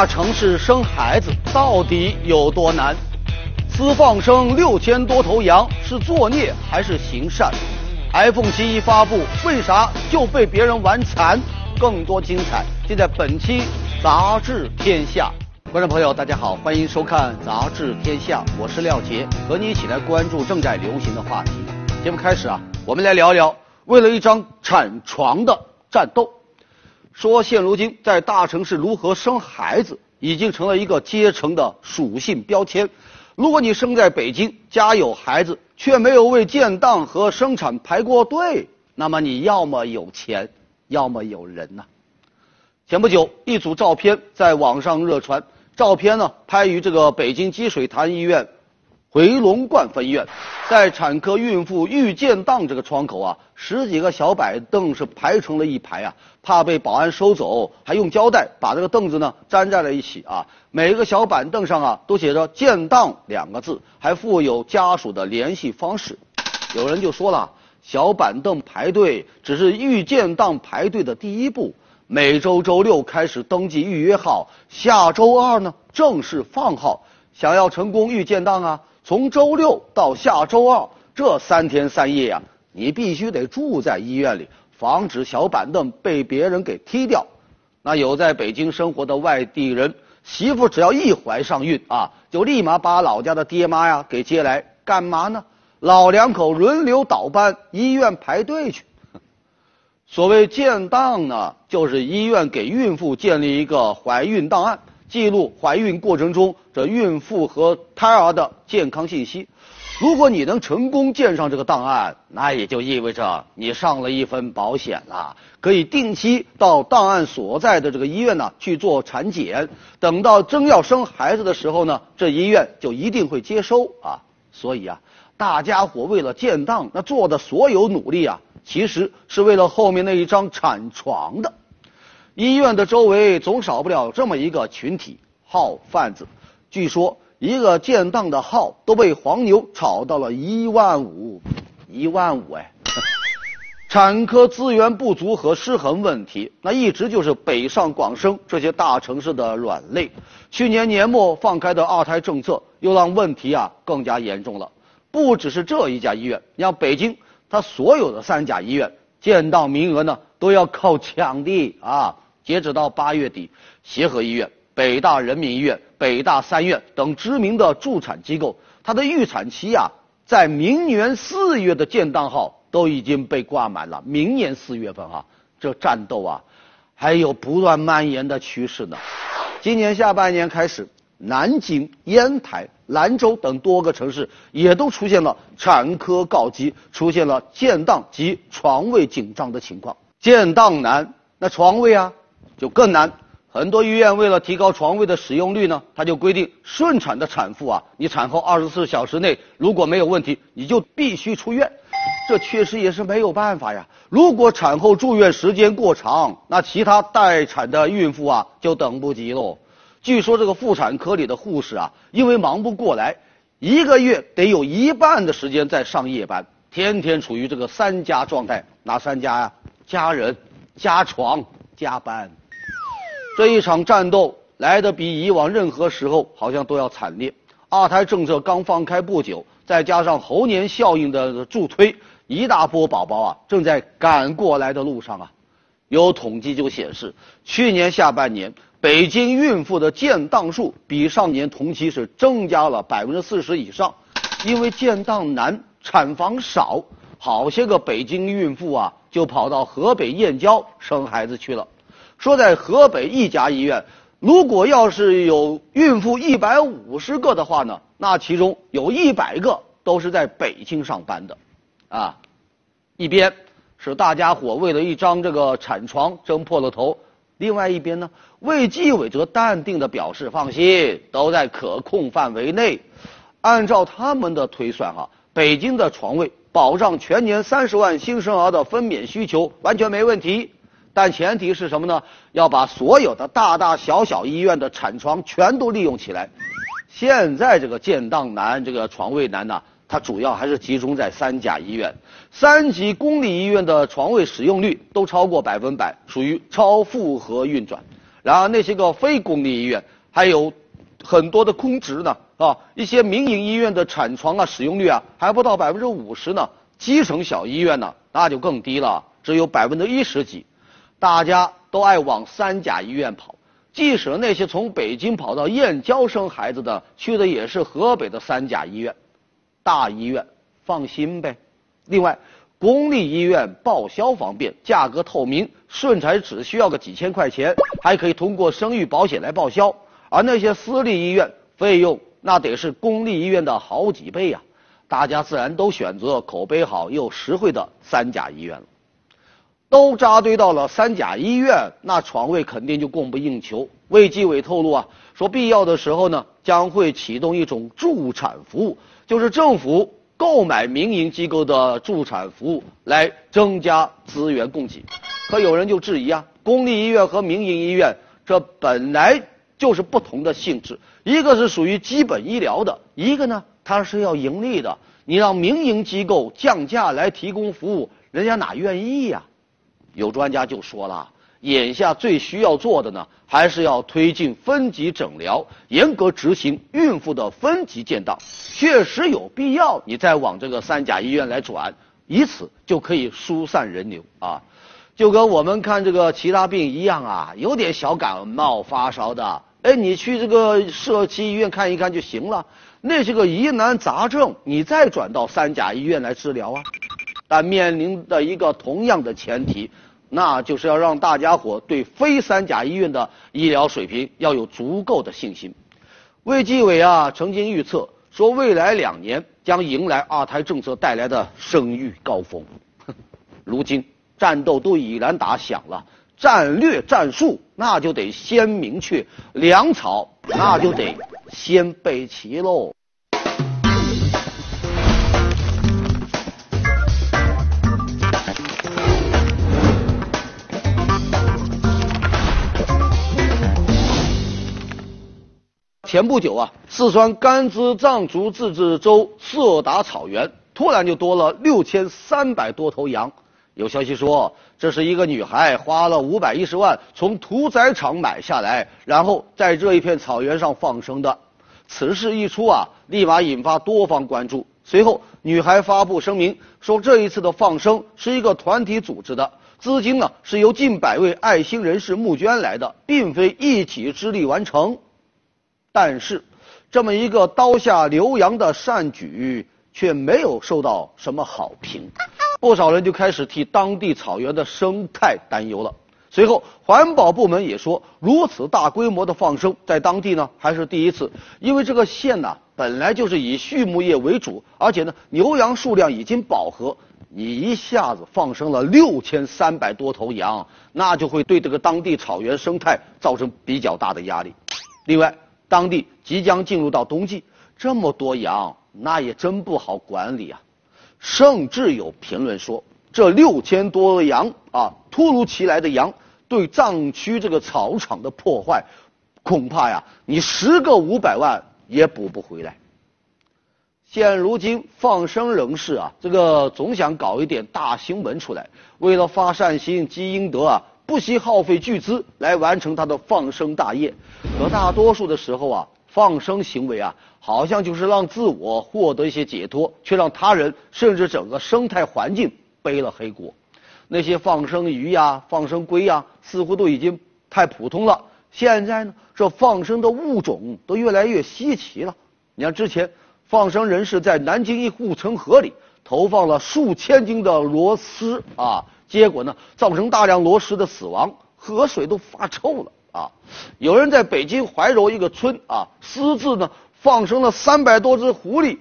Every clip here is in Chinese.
大城市生孩子到底有多难？私放生六千多头羊是作孽还是行善？iPhone 七一发布，为啥就被别人玩残？更多精彩尽在本期《杂志天下》。观众朋友，大家好，欢迎收看《杂志天下》，我是廖杰，和你一起来关注正在流行的话题。节目开始啊，我们来聊聊为了一张产床的战斗。说现如今在大城市如何生孩子，已经成了一个阶层的属性标签。如果你生在北京，家有孩子，却没有为建档和生产排过队，那么你要么有钱，要么有人呐。前不久，一组照片在网上热传，照片呢拍于这个北京积水潭医院。回龙观分院，在产科孕妇预建档这个窗口啊，十几个小板凳是排成了一排啊，怕被保安收走，还用胶带把这个凳子呢粘在了一起啊。每个小板凳上啊都写着“建档”两个字，还附有家属的联系方式。有人就说了，小板凳排队只是预建档排队的第一步，每周周六开始登记预约号，下周二呢正式放号。想要成功预建档啊！从周六到下周二这三天三夜呀，你必须得住在医院里，防止小板凳被别人给踢掉。那有在北京生活的外地人，媳妇只要一怀上孕啊，就立马把老家的爹妈呀给接来，干嘛呢？老两口轮流倒班，医院排队去。所谓建档呢，就是医院给孕妇建立一个怀孕档案。记录怀孕过程中这孕妇和胎儿的健康信息。如果你能成功建上这个档案，那也就意味着你上了一份保险了，可以定期到档案所在的这个医院呢去做产检。等到真要生孩子的时候呢，这医院就一定会接收啊。所以啊，大家伙为了建档，那做的所有努力啊，其实是为了后面那一张产床的。医院的周围总少不了这么一个群体号贩子，据说一个建档的号都被黄牛炒到了一万五，一万五哎！产科资源不足和失衡问题，那一直就是北上广深这些大城市的软肋。去年年末放开的二胎政策，又让问题啊更加严重了。不只是这一家医院，你像北京，它所有的三甲医院建档名额呢都要靠抢的啊！截止到八月底，协和医院、北大人民医院、北大三院等知名的助产机构，它的预产期啊，在明年四月的建档号都已经被挂满了。明年四月份啊，这战斗啊，还有不断蔓延的趋势呢。今年下半年开始，南京、烟台、兰州等多个城市也都出现了产科告急，出现了建档及床位紧张的情况。建档难，那床位啊？就更难，很多医院为了提高床位的使用率呢，他就规定顺产的产妇啊，你产后二十四小时内如果没有问题，你就必须出院。这确实也是没有办法呀。如果产后住院时间过长，那其他待产的孕妇啊就等不及喽。据说这个妇产科里的护士啊，因为忙不过来，一个月得有一半的时间在上夜班，天天处于这个三加状态。哪三加呀？加人、加床、加班。这一场战斗来的比以往任何时候好像都要惨烈。二胎政策刚放开不久，再加上猴年效应的助推，一大波宝宝啊正在赶过来的路上啊。有统计就显示，去年下半年北京孕妇的建档数比上年同期是增加了百分之四十以上。因为建档难，产房少，好些个北京孕妇啊就跑到河北燕郊生孩子去了。说在河北一家医院，如果要是有孕妇一百五十个的话呢，那其中有一百个都是在北京上班的，啊，一边是大家伙为了一张这个产床争破了头，另外一边呢，卫计委则淡定的表示放心，都在可控范围内。按照他们的推算哈，北京的床位保障全年三十万新生儿的分娩需求完全没问题。但前提是什么呢？要把所有的大大小小医院的产床全都利用起来。现在这个建档难，这个床位难呢，它主要还是集中在三甲医院、三级公立医院的床位使用率都超过百分百，属于超负荷运转。然而那些个非公立医院还有很多的空值呢，啊，一些民营医院的产床啊使用率啊还不到百分之五十呢，基层小医院呢那就更低了，只有百分之一十几。大家都爱往三甲医院跑，即使那些从北京跑到燕郊生孩子的，去的也是河北的三甲医院。大医院放心呗。另外，公立医院报销方便，价格透明，顺产只需要个几千块钱，还可以通过生育保险来报销。而那些私立医院，费用那得是公立医院的好几倍呀。大家自然都选择口碑好又实惠的三甲医院了。都扎堆到了三甲医院，那床位肯定就供不应求。卫计委透露啊，说必要的时候呢，将会启动一种助产服务，就是政府购买民营机构的助产服务来增加资源供给。可有人就质疑啊，公立医院和民营医院这本来就是不同的性质，一个是属于基本医疗的，一个呢它是要盈利的。你让民营机构降价来提供服务，人家哪愿意呀？有专家就说了，眼下最需要做的呢，还是要推进分级诊疗，严格执行孕妇的分级建档，确实有必要，你再往这个三甲医院来转，以此就可以疏散人流啊。就跟我们看这个其他病一样啊，有点小感冒发烧的，哎，你去这个社区医院看一看就行了。那些个疑难杂症，你再转到三甲医院来治疗啊。但面临的一个同样的前提，那就是要让大家伙对非三甲医院的医疗水平要有足够的信心。卫计委啊曾经预测说，未来两年将迎来二胎政策带来的生育高峰。如今战斗都已然打响了，战略战术那就得先明确，粮草那就得先备齐喽。前不久啊，四川甘孜藏族自治州色达草原突然就多了六千三百多头羊。有消息说，这是一个女孩花了五百一十万从屠宰场买下来，然后在这一片草原上放生的。此事一出啊，立马引发多方关注。随后，女孩发布声明说，这一次的放生是一个团体组织的，资金呢是由近百位爱心人士募捐来的，并非一己之力完成。但是，这么一个刀下留洋的善举却没有受到什么好评，不少人就开始替当地草原的生态担忧了。随后，环保部门也说，如此大规模的放生在当地呢还是第一次，因为这个县呢本来就是以畜牧业为主，而且呢牛羊数量已经饱和，你一下子放生了六千三百多头羊，那就会对这个当地草原生态造成比较大的压力。另外，当地即将进入到冬季，这么多羊，那也真不好管理啊！甚至有评论说，这六千多羊啊，突如其来的羊对藏区这个草场的破坏，恐怕呀，你十个五百万也补不回来。现如今放生人士啊，这个总想搞一点大新闻出来，为了发善心积阴德啊。不惜耗费巨资来完成他的放生大业，可大多数的时候啊，放生行为啊，好像就是让自我获得一些解脱，却让他人甚至整个生态环境背了黑锅。那些放生鱼呀、放生龟呀，似乎都已经太普通了。现在呢，这放生的物种都越来越稀奇了。你看，之前放生人士在南京一护城河里投放了数千斤的螺丝啊。结果呢，造成大量螺蛳的死亡，河水都发臭了啊！有人在北京怀柔一个村啊，私自呢放生了三百多只狐狸。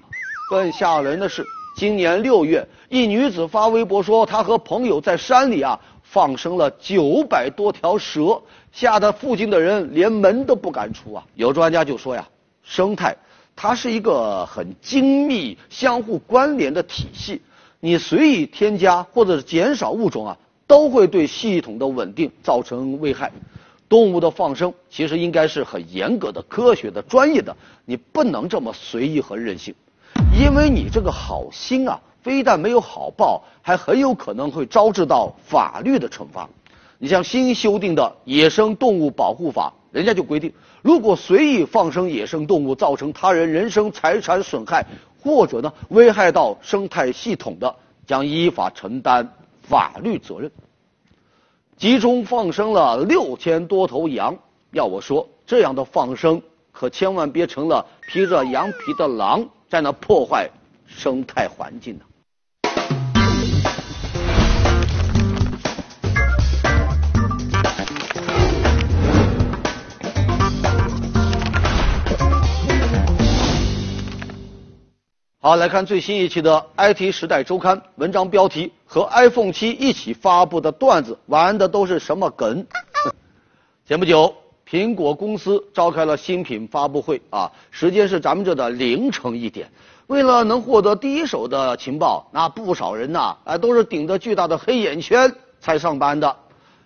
更吓人的是，今年六月，一女子发微博说，她和朋友在山里啊放生了九百多条蛇，吓得附近的人连门都不敢出啊！有专家就说呀，生态它是一个很精密、相互关联的体系。你随意添加或者减少物种啊，都会对系统的稳定造成危害。动物的放生其实应该是很严格的、科学的、专业的，你不能这么随意和任性，因为你这个好心啊，非但没有好报，还很有可能会招致到法律的惩罚。你像新修订的《野生动物保护法》，人家就规定，如果随意放生野生动物，造成他人人身财产损害，或者呢危害到生态系统的，将依法承担法律责任。集中放生了六千多头羊，要我说，这样的放生可千万别成了披着羊皮的狼，在那破坏生态环境呢。好，来看最新一期的《IT 时代周刊》文章标题：和 iPhone 七一起发布的段子，玩的都是什么梗？前不久，苹果公司召开了新品发布会啊，时间是咱们这的凌晨一点。为了能获得第一手的情报，那不少人呐，啊，都是顶着巨大的黑眼圈才上班的。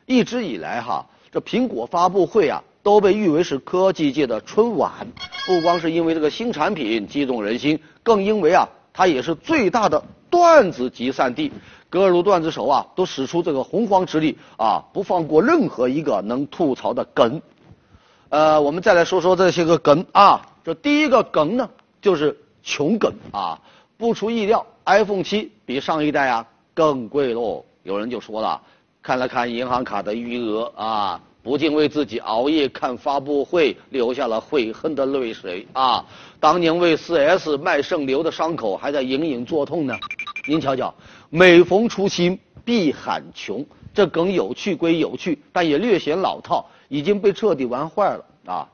一直以来哈，这苹果发布会啊。都被誉为是科技界的春晚，不光是因为这个新产品激动人心，更因为啊，它也是最大的段子集散地。各路段子手啊，都使出这个洪荒之力啊，不放过任何一个能吐槽的梗。呃，我们再来说说这些个梗啊。这第一个梗呢，就是穷梗啊。不出意料，iPhone 七比上一代啊更贵喽。有人就说了，看了看银行卡的余额啊。不禁为自己熬夜看发布会流下了悔恨的泪水啊！当年为 4S 卖肾瘤的伤口还在隐隐作痛呢。您瞧瞧，每逢出新必喊穷，这梗有趣归有趣，但也略显老套，已经被彻底玩坏了啊！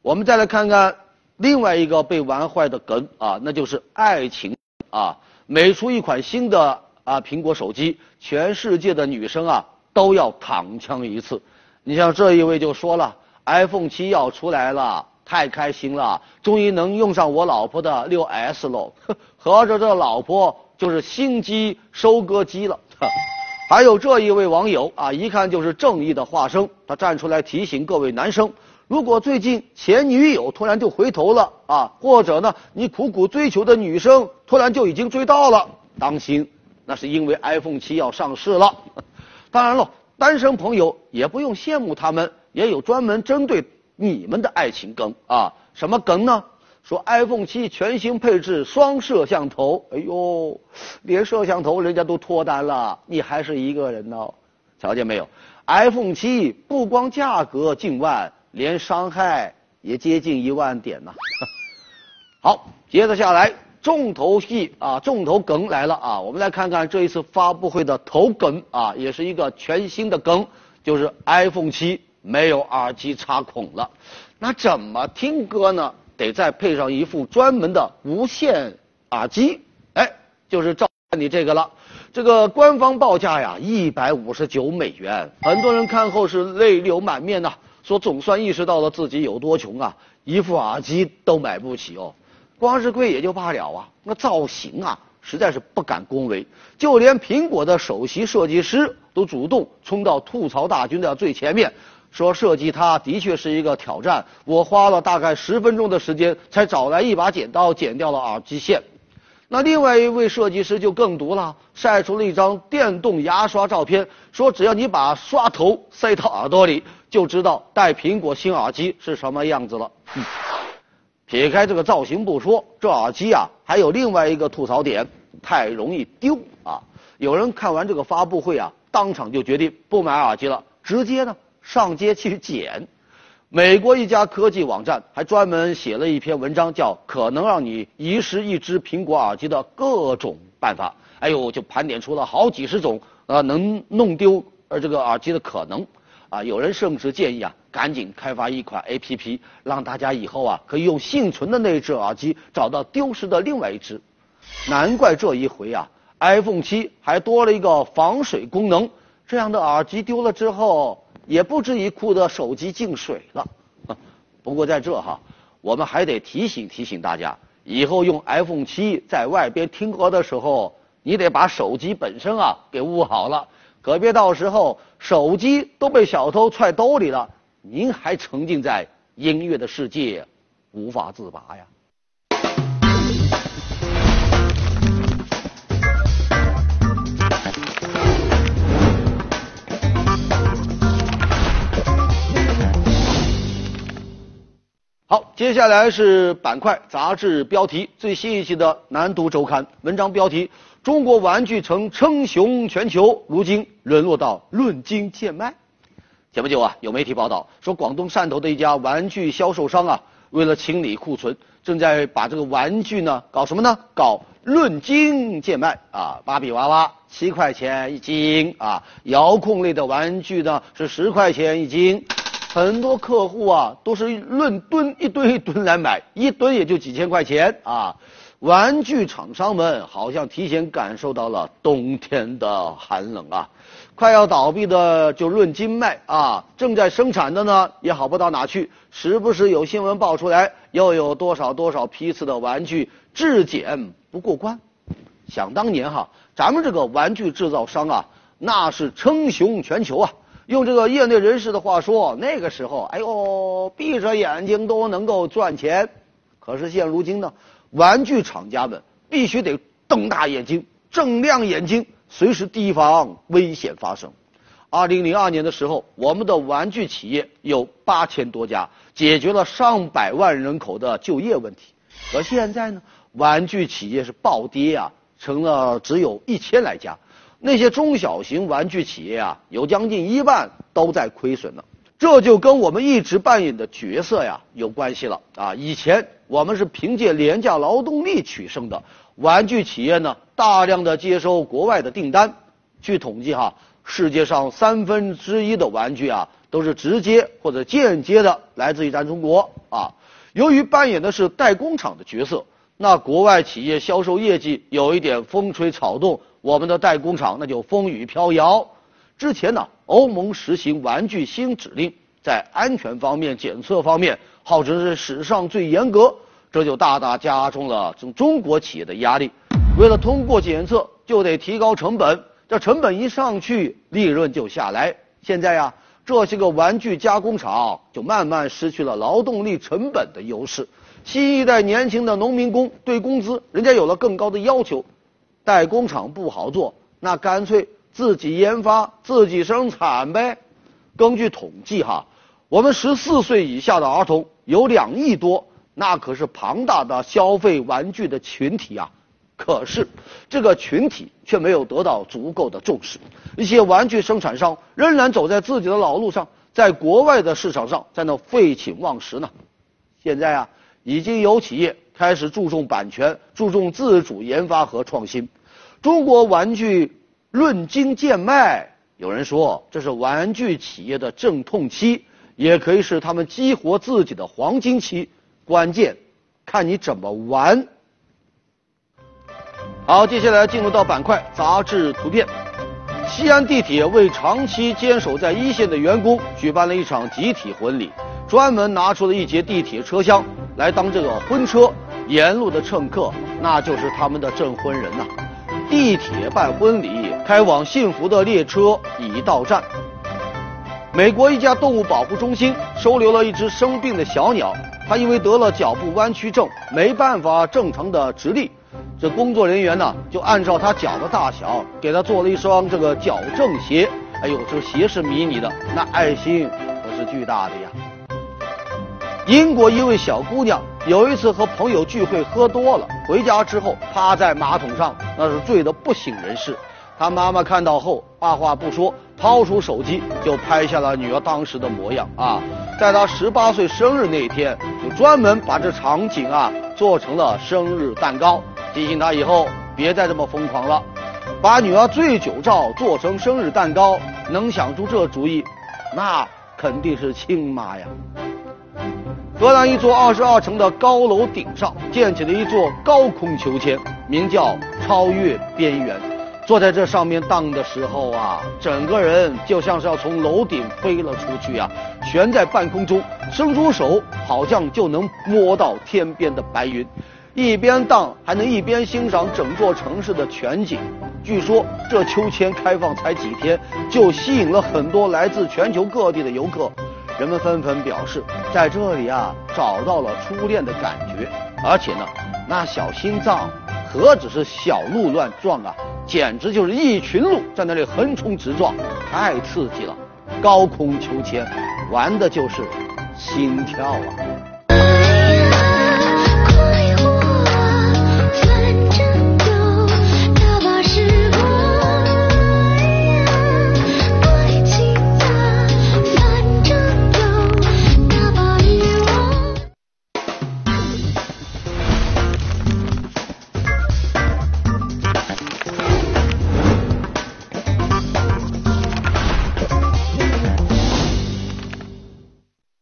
我们再来看看另外一个被玩坏的梗啊，那就是爱情啊！每出一款新的啊苹果手机，全世界的女生啊都要躺枪一次。你像这一位就说了，iPhone 七要出来了，太开心了，终于能用上我老婆的六 S 喽。合着这老婆就是新机收割机了。还有这一位网友啊，一看就是正义的化身，他站出来提醒各位男生：如果最近前女友突然就回头了啊，或者呢你苦苦追求的女生突然就已经追到了，当心，那是因为 iPhone 七要上市了。当然了。单身朋友也不用羡慕他们，也有专门针对你们的爱情梗啊！什么梗呢？说 iPhone 七全新配置双摄像头，哎呦，连摄像头人家都脱单了，你还是一个人呢？瞧见没有？iPhone 七不光价格近万，连伤害也接近一万点呐！好，接着下来。重头戏啊，重头梗来了啊！我们来看看这一次发布会的头梗啊，也是一个全新的梗，就是 iPhone 七没有耳机插孔了。那怎么听歌呢？得再配上一副专门的无线耳机。哎，就是照你这个了。这个官方报价呀，一百五十九美元。很多人看后是泪流满面呐，说总算意识到了自己有多穷啊，一副耳机都买不起哦。光是贵也就罢了啊，那造型啊，实在是不敢恭维。就连苹果的首席设计师都主动冲到吐槽大军的最前面，说设计它的确是一个挑战。我花了大概十分钟的时间，才找来一把剪刀剪掉了耳机线。那另外一位设计师就更毒了，晒出了一张电动牙刷照片，说只要你把刷头塞到耳朵里，就知道戴苹果新耳机是什么样子了。撇开这个造型不说，这耳机啊还有另外一个吐槽点，太容易丢啊！有人看完这个发布会啊，当场就决定不买耳机了，直接呢上街去捡。美国一家科技网站还专门写了一篇文章，叫《可能让你遗失一只苹果耳机的各种办法》。哎呦，就盘点出了好几十种啊能弄丢呃这个耳机的可能。啊，有人甚至建议啊，赶紧开发一款 A P P，让大家以后啊可以用幸存的那只耳机找到丢失的另外一只。难怪这一回啊，iPhone 七还多了一个防水功能，这样的耳机丢了之后也不至于哭得手机进水了。不过在这哈，我们还得提醒提醒大家，以后用 iPhone 七在外边听歌的时候，你得把手机本身啊给捂好了。可别到时候手机都被小偷揣兜里了，您还沉浸在音乐的世界无法自拔呀。好接下来是板块杂志标题最新一期的南都周刊文章标题中国玩具城称雄全球如今沦落到论斤贱卖。前不久啊，有媒体报道说，广东汕头的一家玩具销售商啊，为了清理库存，正在把这个玩具呢搞什么呢？搞论斤贱卖啊！芭比娃娃七块钱一斤啊，遥控类的玩具呢是十块钱一斤。很多客户啊都是论吨一吨一吨来买，一吨也就几千块钱啊。玩具厂商们好像提前感受到了冬天的寒冷啊，快要倒闭的就论斤卖啊，正在生产的呢也好不到哪去，时不时有新闻爆出来，又有多少多少批次的玩具质检不过关。想当年哈，咱们这个玩具制造商啊，那是称雄全球啊。用这个业内人士的话说，那个时候，哎呦，闭着眼睛都能够赚钱。可是现如今呢，玩具厂家们必须得瞪大眼睛、睁亮眼睛，随时提防危险发生。二零零二年的时候，我们的玩具企业有八千多家，解决了上百万人口的就业问题。而现在呢，玩具企业是暴跌啊，成了只有一千来家。那些中小型玩具企业啊，有将近一半都在亏损呢。这就跟我们一直扮演的角色呀有关系了啊。以前我们是凭借廉价劳动力取胜的，玩具企业呢大量的接收国外的订单。据统计哈，世界上三分之一的玩具啊都是直接或者间接的来自于咱中国啊。由于扮演的是代工厂的角色，那国外企业销售业绩有一点风吹草动。我们的代工厂那就风雨飘摇。之前呢，欧盟实行玩具新指令，在安全方面、检测方面，号称是史上最严格，这就大大加重了中中国企业的压力。为了通过检测，就得提高成本，这成本一上去，利润就下来。现在呀，这些个玩具加工厂就慢慢失去了劳动力成本的优势。新一代年轻的农民工对工资，人家有了更高的要求。代工厂不好做，那干脆自己研发、自己生产呗。根据统计哈，我们十四岁以下的儿童有两亿多，那可是庞大的消费玩具的群体啊。可是这个群体却没有得到足够的重视，一些玩具生产商仍然走在自己的老路上，在国外的市场上在那废寝忘食呢。现在啊，已经有企业开始注重版权，注重自主研发和创新。中国玩具论斤贱卖，有人说这是玩具企业的阵痛期，也可以是他们激活自己的黄金期。关键看你怎么玩。好，接下来进入到板块杂志图片。西安地铁为长期坚守在一线的员工举办了一场集体婚礼，专门拿出了一节地铁车厢来当这个婚车，沿路的乘客那就是他们的证婚人呐。地铁办婚礼，开往幸福的列车已到站。美国一家动物保护中心收留了一只生病的小鸟，他因为得了脚部弯曲症，没办法正常的直立。这工作人员呢，就按照他脚的大小，给他做了一双这个矫正鞋。哎呦，这鞋是迷你的，那爱心可是巨大的呀。英国一位小姑娘有一次和朋友聚会喝多了，回家之后趴在马桶上，那是醉得不省人事。她妈妈看到后，二话不说，掏出手机就拍下了女儿当时的模样啊。在他十八岁生日那天，就专门把这场景啊做成了生日蛋糕，提醒他以后别再这么疯狂了。把女儿醉酒照做成生日蛋糕，能想出这主意，那肯定是亲妈呀。河南一座二十二层的高楼顶上建起了一座高空秋千，名叫“超越边缘”。坐在这上面荡的时候啊，整个人就像是要从楼顶飞了出去啊，悬在半空中，伸出手好像就能摸到天边的白云。一边荡还能一边欣赏整座城市的全景。据说这秋千开放才几天，就吸引了很多来自全球各地的游客。人们纷纷表示，在这里啊找到了初恋的感觉，而且呢，那小心脏何止是小鹿乱撞啊，简直就是一群鹿在那里横冲直撞，太刺激了！高空秋千，玩的就是心跳啊！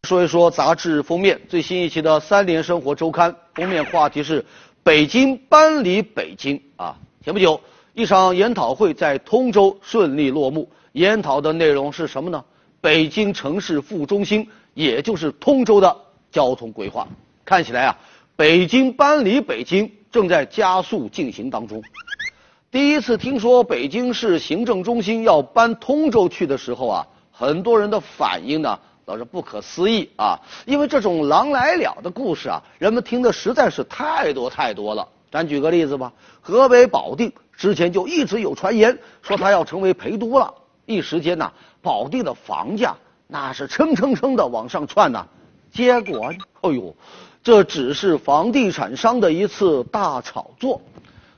说一说杂志封面，最新一期的《三联生活周刊》封面话题是“北京搬离北京”啊。前不久，一场研讨会在通州顺利落幕。研讨的内容是什么呢？北京城市副中心，也就是通州的交通规划。看起来啊，北京搬离北京正在加速进行当中。第一次听说北京市行政中心要搬通州去的时候啊，很多人的反应呢？倒是不可思议啊！因为这种狼来了的故事啊，人们听的实在是太多太多了。咱举个例子吧，河北保定之前就一直有传言说它要成为陪都了，一时间呐，保定的房价那是蹭蹭蹭的往上窜呐。结果，哎呦，这只是房地产商的一次大炒作。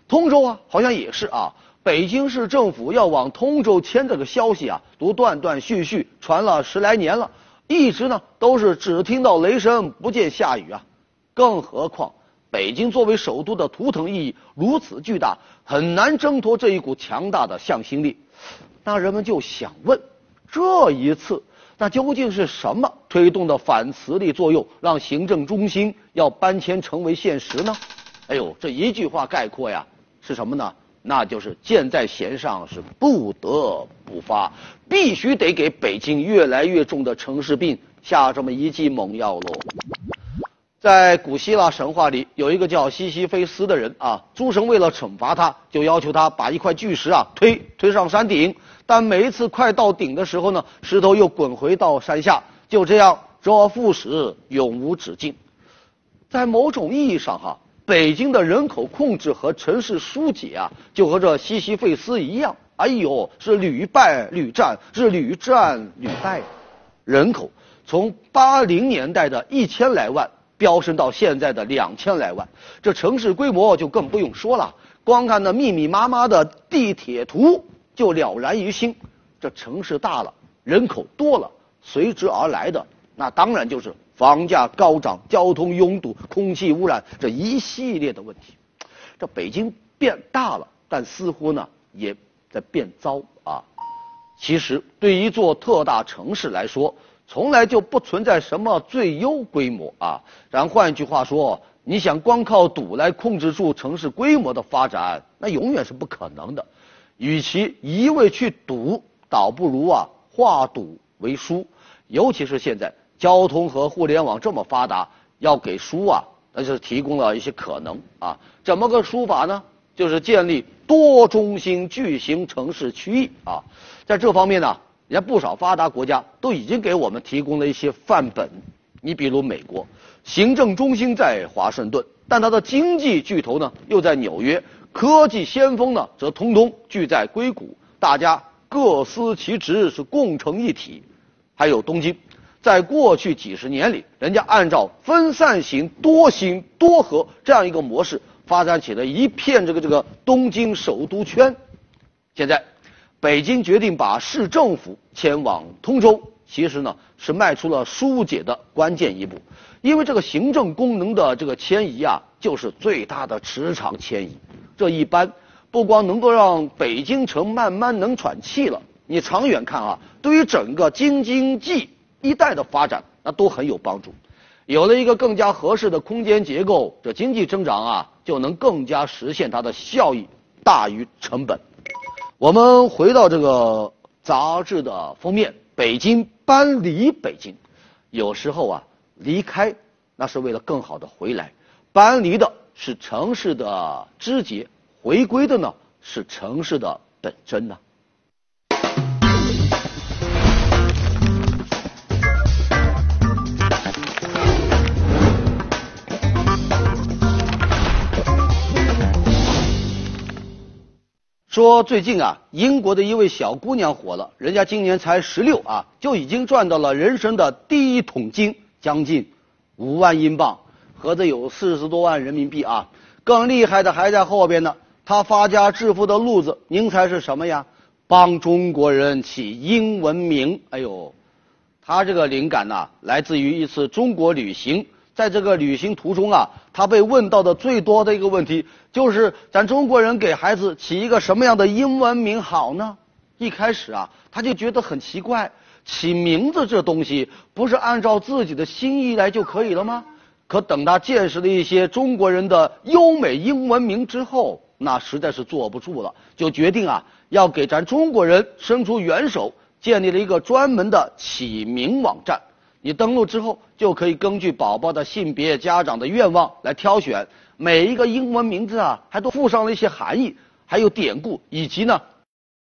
通州啊，好像也是啊。北京市政府要往通州迁这个消息啊，都断断续续传了十来年了。一直呢都是只听到雷声不见下雨啊，更何况北京作为首都的图腾意义如此巨大，很难挣脱这一股强大的向心力。那人们就想问：这一次，那究竟是什么推动的反磁力作用，让行政中心要搬迁成为现实呢？哎呦，这一句话概括呀，是什么呢？那就是箭在弦上，是不得不发，必须得给北京越来越重的城市病下这么一剂猛药喽。在古希腊神话里，有一个叫西西菲斯的人啊，诸神为了惩罚他，就要求他把一块巨石啊推推上山顶，但每一次快到顶的时候呢，石头又滚回到山下，就这样周而复始，永无止境。在某种意义上哈。北京的人口控制和城市疏解啊，就和这西西费斯一样，哎呦，是屡败屡战，是屡战屡败。人口从八零年代的一千来万飙升到现在的两千来万，这城市规模就更不用说了。光看那密密麻麻的地铁图就了然于心。这城市大了，人口多了，随之而来的那当然就是。房价高涨、交通拥堵、空气污染这一系列的问题，这北京变大了，但似乎呢也在变糟啊。其实对一座特大城市来说，从来就不存在什么最优规模啊。咱换一句话说，你想光靠堵来控制住城市规模的发展，那永远是不可能的。与其一味去堵，倒不如啊化堵为疏，尤其是现在。交通和互联网这么发达，要给书啊，那就是提供了一些可能啊。怎么个书法呢？就是建立多中心巨型城市区域啊。在这方面呢，人家不少发达国家都已经给我们提供了一些范本。你比如美国，行政中心在华盛顿，但它的经济巨头呢又在纽约，科技先锋呢则通通聚在硅谷，大家各司其职，是共成一体。还有东京。在过去几十年里，人家按照分散型、多型、多核这样一个模式发展起了一片这个这个东京首都圈。现在，北京决定把市政府迁往通州，其实呢是迈出了疏解的关键一步。因为这个行政功能的这个迁移啊，就是最大的磁场迁移。这一般不光能够让北京城慢慢能喘气了，你长远看啊，对于整个京津冀。一代的发展，那都很有帮助。有了一个更加合适的空间结构，这经济增长啊，就能更加实现它的效益大于成本。我们回到这个杂志的封面，北京搬离北京，有时候啊，离开那是为了更好的回来，搬离的是城市的枝节，回归的呢是城市的本真呢。说最近啊，英国的一位小姑娘火了，人家今年才十六啊，就已经赚到了人生的第一桶金，将近五万英镑，合着有四十多万人民币啊。更厉害的还在后边呢，她发家致富的路子，您猜是什么呀？帮中国人起英文名。哎呦，她这个灵感呐，来自于一次中国旅行。在这个旅行途中啊，他被问到的最多的一个问题就是：咱中国人给孩子起一个什么样的英文名好呢？一开始啊，他就觉得很奇怪，起名字这东西不是按照自己的心意来就可以了吗？可等他见识了一些中国人的优美英文名之后，那实在是坐不住了，就决定啊，要给咱中国人伸出援手，建立了一个专门的起名网站。你登录之后，就可以根据宝宝的性别、家长的愿望来挑选每一个英文名字啊，还都附上了一些含义，还有典故，以及呢，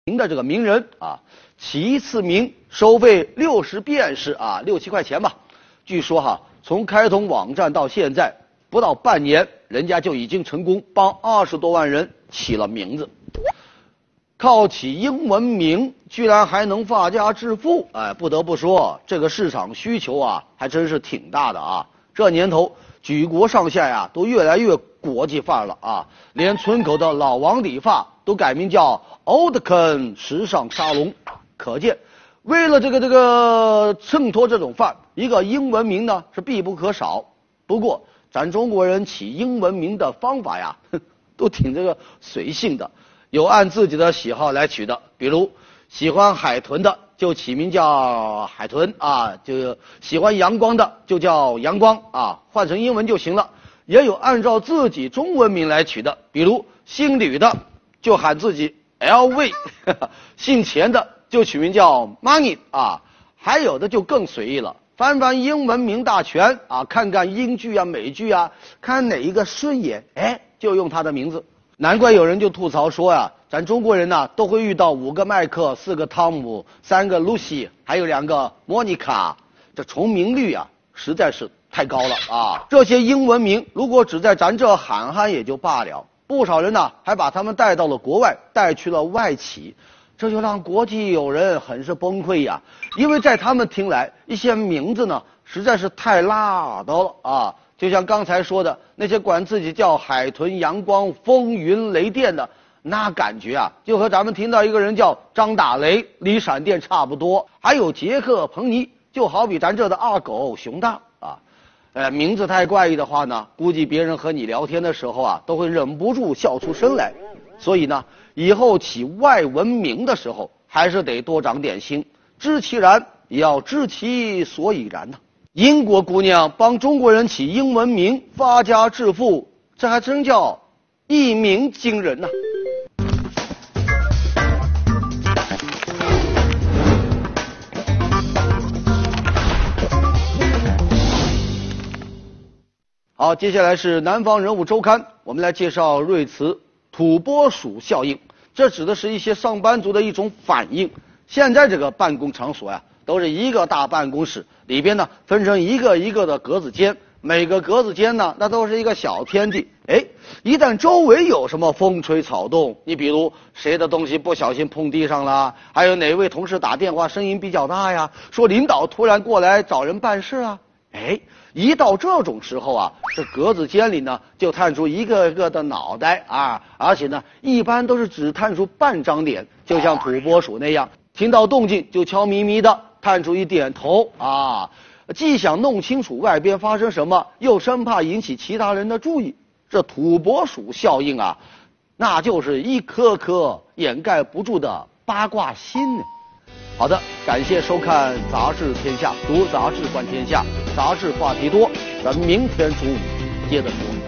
名的这个名人啊。起一次名收费六十便士啊，六七块钱吧。据说哈，从开通网站到现在不到半年，人家就已经成功帮二十多万人起了名字。靠起英文名居然还能发家致富，哎，不得不说这个市场需求啊，还真是挺大的啊。这年头，举国上下呀都越来越国际范了啊，连村口的老王理发都改名叫 Old Ken 时尚沙龙。可见，为了这个这个衬托这种范，一个英文名呢是必不可少。不过，咱中国人起英文名的方法呀，都挺这个随性的，有按自己的喜好来取的。比如，喜欢海豚的就起名叫海豚啊，就喜欢阳光的就叫阳光啊，换成英文就行了。也有按照自己中文名来取的，比如姓吕的就喊自己 LV，姓钱的。就取名叫 Money 啊，还有的就更随意了，翻翻英文名大全啊，看看英剧啊、美剧啊，看哪一个顺眼，哎，就用他的名字。难怪有人就吐槽说呀，咱中国人呐都会遇到五个麦克、四个汤姆、三个露西，还有两个莫妮卡，这重名率啊实在是太高了啊！这些英文名如果只在咱这喊喊也就罢了，不少人呢还把他们带到了国外，带去了外企。这就让国际友人很是崩溃呀，因为在他们听来，一些名字呢实在是太辣的了啊！就像刚才说的那些管自己叫海豚、阳光、风云、雷电的，那感觉啊，就和咱们听到一个人叫张打雷、李闪电差不多。还有杰克彭尼，就好比咱这的二狗熊大啊，呃，名字太怪异的话呢，估计别人和你聊天的时候啊，都会忍不住笑出声来。所以呢。以后起外文名的时候，还是得多长点心，知其然也要知其所以然呢。英国姑娘帮中国人起英文名发家致富，这还真叫一鸣惊人呐。好，接下来是南方人物周刊，我们来介绍瑞慈。土拨鼠效应，这指的是一些上班族的一种反应。现在这个办公场所呀，都是一个大办公室，里边呢分成一个一个的格子间，每个格子间呢那都是一个小天地。哎，一旦周围有什么风吹草动，你比如谁的东西不小心碰地上了，还有哪位同事打电话声音比较大呀，说领导突然过来找人办事啊，哎。一到这种时候啊，这格子间里呢就探出一个个的脑袋啊，而且呢一般都是只探出半张脸，就像土拨鼠那样，听到动静就悄咪咪的探出一点头啊，既想弄清楚外边发生什么，又生怕引起其他人的注意。这土拨鼠效应啊，那就是一颗颗掩盖不住的八卦心呢。好的，感谢收看《杂志天下》，读杂志观天下，杂志话题多，咱们明天中午接着说。